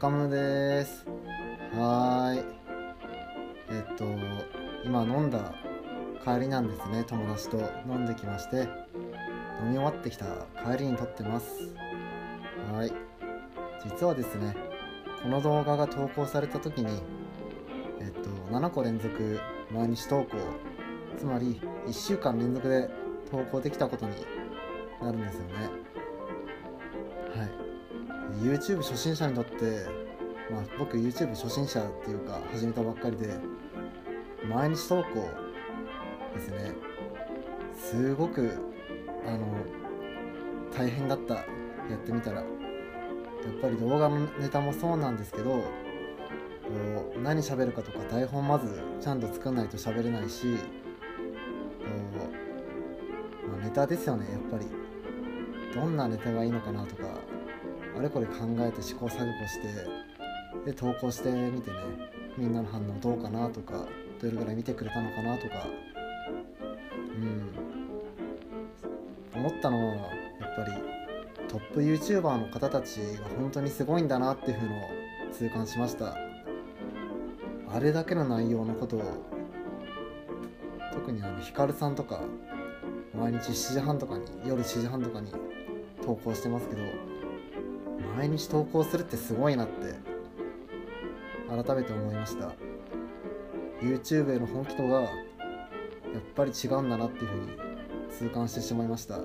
高村です。はーい。えっと今飲んだ帰りなんですね友達と飲んできまして飲み終わってきた帰りに撮ってます。はい。実はですねこの動画が投稿された時にえっと7個連続毎日投稿つまり1週間連続で投稿できたことになるんですよね。はい。YouTube 初心者にとって、まあ、僕 YouTube 初心者っていうか始めたばっかりで毎日投稿ですねすごくあの大変だった。やってみたらやっぱり動画のネタもそうなんですけどこう何喋るかとか台本まずちゃんと作んないと喋れないしこう、ネタですよねやっぱり。どんなネタがいいのかなとかあれこれ考えて試行錯誤してで投稿してみてねみんなの反応どうかなとかどれぐらい見てくれたのかなとか。うん。思ったのはやっぱりトップ YouTuber の方たちが本当にすごいんだなっていうのを痛感しました。あれだけの内容のことを特にあのヒカルさんとか毎日7時半とかに夜7時半とかに投稿してますけど毎日投稿するってすごいなって改めて思いました。YouTube への本気度がやっぱり違うんだなっていうふうに痛感してしまいました。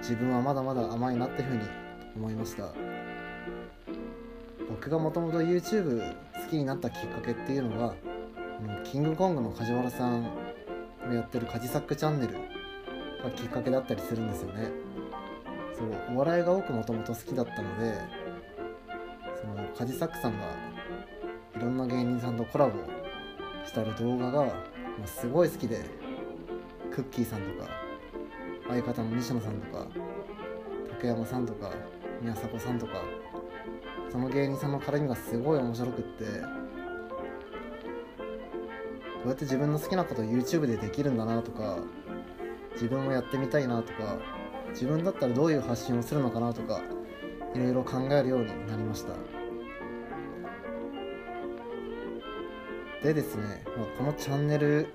自分はまだまだ甘いなっていうふうに思いました。僕がもともと YouTube 好きになったきっかけっていうのはキングコングの梶原さんのやってるカジサックチャンネルがきっかけだったりするんですよねそうお笑いが僕もともと好きだったのでそのカジサックさんがいろんな芸人さんとコラボしたる動画が、まあ、すごい好きでクッキーさんとか相方の西野さんとか竹山さんとか宮迫さんとかその芸人さんの絡みがすごい面白くってどうやって自分の好きなこと YouTube でできるんだなとか自分もやってみたいなとか自分だったらどういう発信をするのかなとかいろいろ考えるようになりました。でですね、まあ、このチャンネル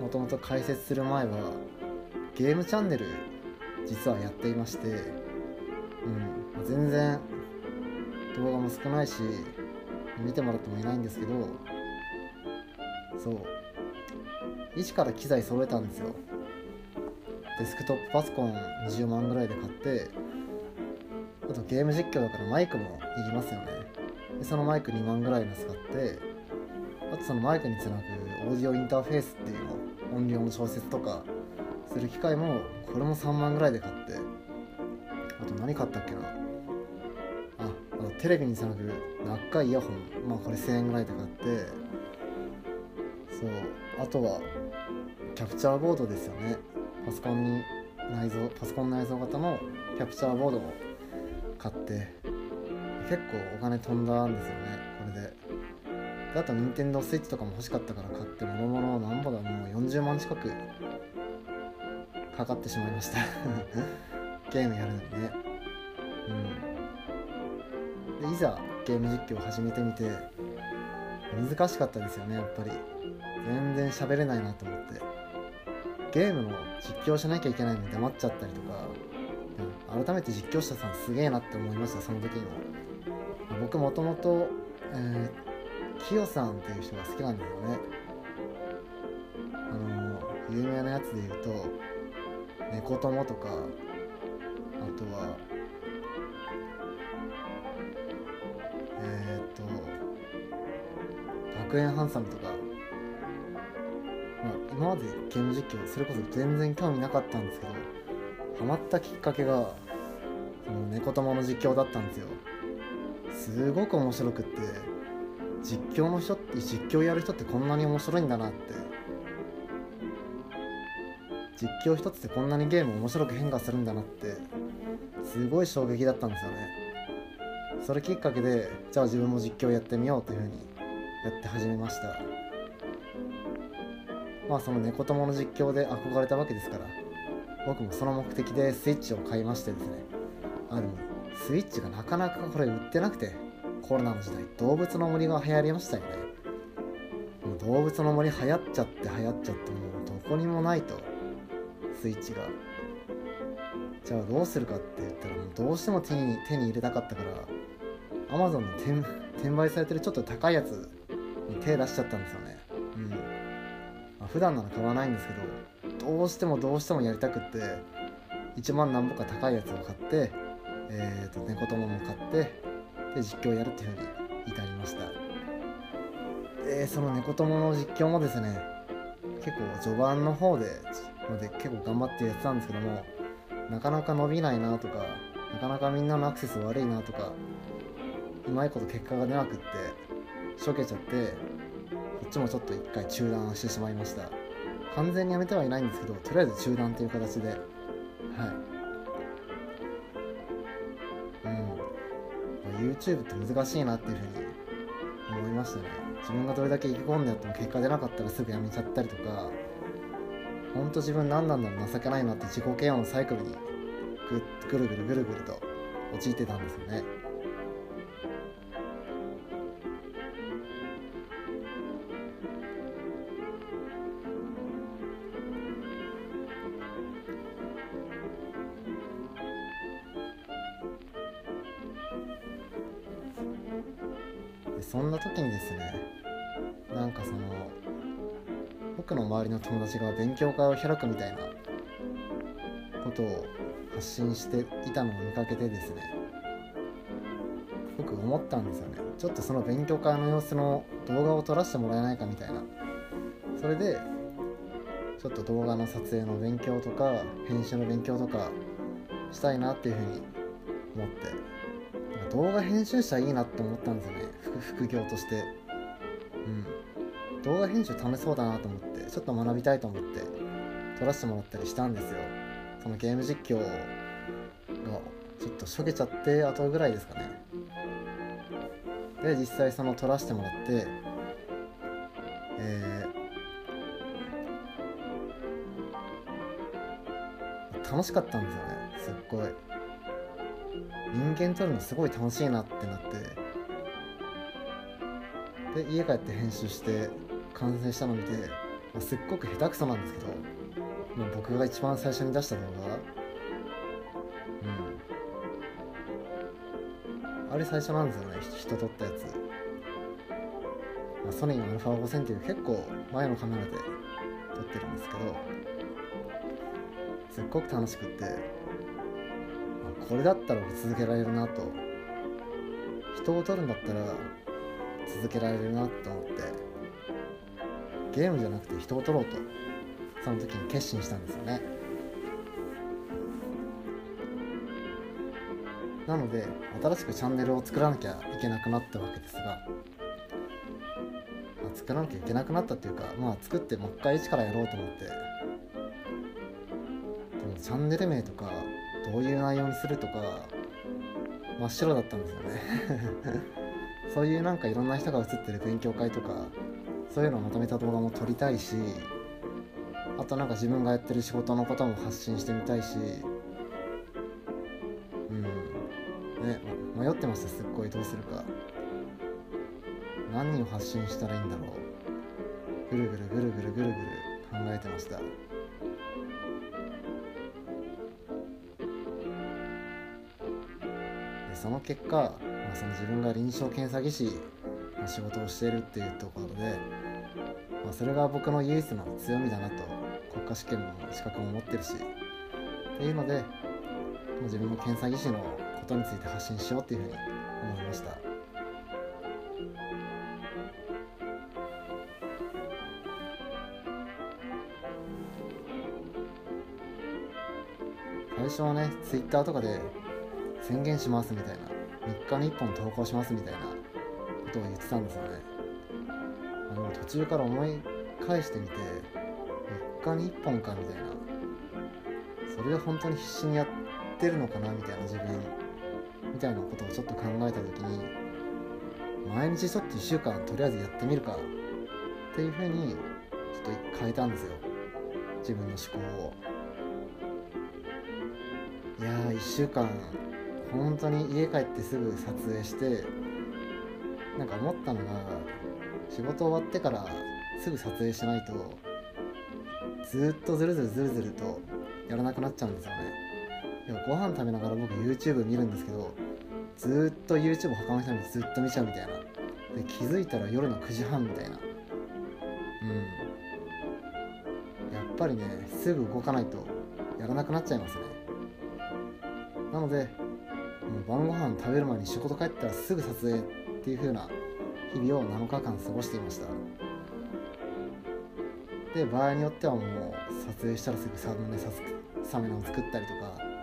もともと開設する前はゲームチャンネル実はやっていまして、うん、全然動画も少ないし見てもらってもいないんですけどそう一から機材揃えたんですよ。デスクトップパソコン20万ぐらいで買ってあとゲーム実況だからマイクもいりますよね。でそのマイク2万ぐらいの使ってあとそのマイクにつなぐオーディオインターフェースっていうの音量の調節とかする機械もこれも3万ぐらいで買ってあと何買ったっけな。ああのテレビにつなぐ長いイヤホン。まあこれ1000円ぐらいで買ってそうあとはキャプチャーボードですよね。パソコンに内蔵パソコン内蔵型のキャプチャーボードを買って結構お金飛んだんですよねこれで。であと任天堂スイッチとかも欲しかったから買ってもろもろなんぼだもう40万近くかかってしまいました。ゲームやるのにね。うん。でいざゲーム実況を始めてみて難しかったですよねやっぱり。全然喋れないなと思って。ゲームの実況しなきゃいけないのに黙っちゃったりとか改めて実況者さんすげえなって思いましたその時にも僕もともとキヨさんっていう人が好きなんだよね。あの有名なやつで言うと「猫友」とかあとはえっ、と「学園ハンサム」とか、今までゲーム実況それこそ全然興味なかったんですけどハマったきっかけがその猫友の実況だったんですよ。すごく面白くって実況の人って実況やる人ってこんなに面白いんだなって。実況一つでこんなにゲーム面白く変化するんだなってすごい衝撃だったんですよね。それきっかけでじゃあ自分も実況やってみようというふうにやって始めました。まあその猫友の実況で憧れたわけですから僕もその目的でスイッチを買いましてですね。あでもスイッチがなかなかこれ売ってなくてコロナの時代動物の森が流行りましたよね。もう動物の森流行っちゃって流行っちゃってもうどこにもないと。スイッチが。じゃあどうするかって言ったらもうどうしても手に手に入れたかったから Amazon の転売されてるちょっと高いやつに手出しちゃったんですよね。うん、まあ、普段なら買わないんですけどどうしてもどうしてもやりたくって1万何ぼか高いやつを買ってえーと猫友も買ってで実況をやるっていうふうに至りました。でその猫友の実況もですね結構序盤の方でので結構頑張ってやってたんですけどもなかなか伸びないなとかなかなかみんなのアクセス悪いなとかうまいこと結果が出なくってしょけちゃってちもちょっと一回中断してしまいました。完全にやめてはいないんですけどとりあえず中断という形で。はい。うん、まあ、YouTube って難しいなっていうふうに思いましたね。自分がどれだけ意気込んでやっても結果出なかったらすぐやめちゃったりとかほんと自分何なんだろう情けないなって自己嫌悪のサイクルにぐぐるぐるぐるぐると陥ってたんですよね。そんな時にですねなんかその僕の周りの友達が勉強会を開くみたいなことを発信していたのを見かけてですね僕思ったんですよね。ちょっとその勉強会の様子の動画を撮らせてもらえないかみたいな。それでちょっと動画の撮影の勉強とか編集の勉強とかしたいなっていうふうに思って。動画編集者いいなって思ったんですよね。副副業として。うん。動画編集楽しそうだなと思って。ちょっと学びたいと思って。撮らせてもらったりしたんですよ。そのゲーム実況がちょっとしょげちゃって後ぐらいですかね。で実際その撮らせてもらって。えー楽しかったんですよね。すっごい。人間撮るのすごい楽しいなってなってで家帰って編集して完成したの見て、まあ、すっごく下手くそなんですけどまあ僕が一番最初に出した動画。うん。あれ最初なんですよね人撮ったやつ、まあ、ソニーの α5000 っていう結構前のカメラで撮ってるんですけどすっごく楽しくって、これだったら続けられるなと。人を撮るんだったら続けられるなと思って。ゲームじゃなくて人を撮ろうと。その時に決心したんですよね。なので新しくチャンネルを作らなきゃいけなくなったわけですが、まあ、作らなきゃいけなくなったっていうかまあ作ってもう一回一からやろうと思って。でもチャンネル名とかどういう内容にするとか真っ白だったんですよね。そういうなんかいろんな人が映ってる勉強会とかそういうのをまとめた動画も撮りたいしあとなんか自分がやってる仕事のことも発信してみたいしうんね迷ってましたすっごいどうするか。何を発信したらいいんだろう。ぐるぐるぐるぐるぐるぐる考えてました。でその結果、まあ、その自分が臨床検査技師の仕事をしているっていうところで、まあ、それが僕の唯一の強みだなと国家試験の資格も持ってるしっていうので自分も検査技師のことについて発信しようっていうふうに思いました。最初はねツイッターとかで宣言しますみたいな。3日に1本投稿しますみたいなことを言ってたんですよね。あの途中から思い返してみて3日に1本かみたいな。それで本当に必死にやってるのかなみたいな自分みたいなことをちょっと考えた時に毎日ちょっと1週間とりあえずやってみるかっていうふうにちょっと変えたんですよ。自分の思考を。いやー1週間本当に家帰ってすぐ撮影してなんか思ったのが仕事終わってからすぐ撮影しないとずっとずるずるずるずるとやらなくなっちゃうんですよね。でもご飯食べながら僕 YouTube 見るんですけどずっと YouTube 他の人にずっと見ちゃうみたいな。で気づいたら夜の9時半みたいな。うん。やっぱりねすぐ動かないとやらなくなっちゃいますね。なので晩ご飯食べる前に仕事帰ったらすぐ撮影っていう風な日々を7日間過ごしていました。で場合によってはもう撮影したらすぐサムネさサムネを作ったりとか。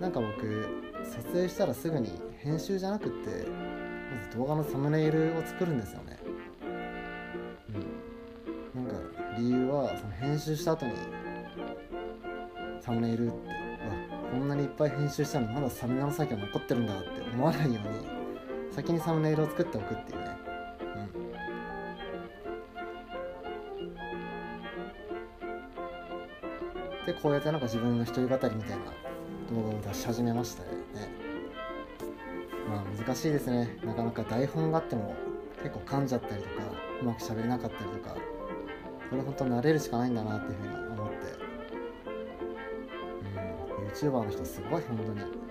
なんか僕撮影したらすぐに編集じゃなくってまず動画のサムネイルを作るんですよね。うん。なんか理由はその編集した後にサムネイルってこんなにいっぱい編集したのにまだサムネの作業残ってるんだって思わないように先にサムネイルを作っておくっていうね。うん。でこうやってなんか自分の一人語りみたいな動画を出し始めましたよね。まあ難しいですね。なかなか台本があっても結構噛んじゃったりとかうまく喋れなかったりとかこれ本当慣れるしかないんだなっていうふうに YouTuber の人すごい本当に。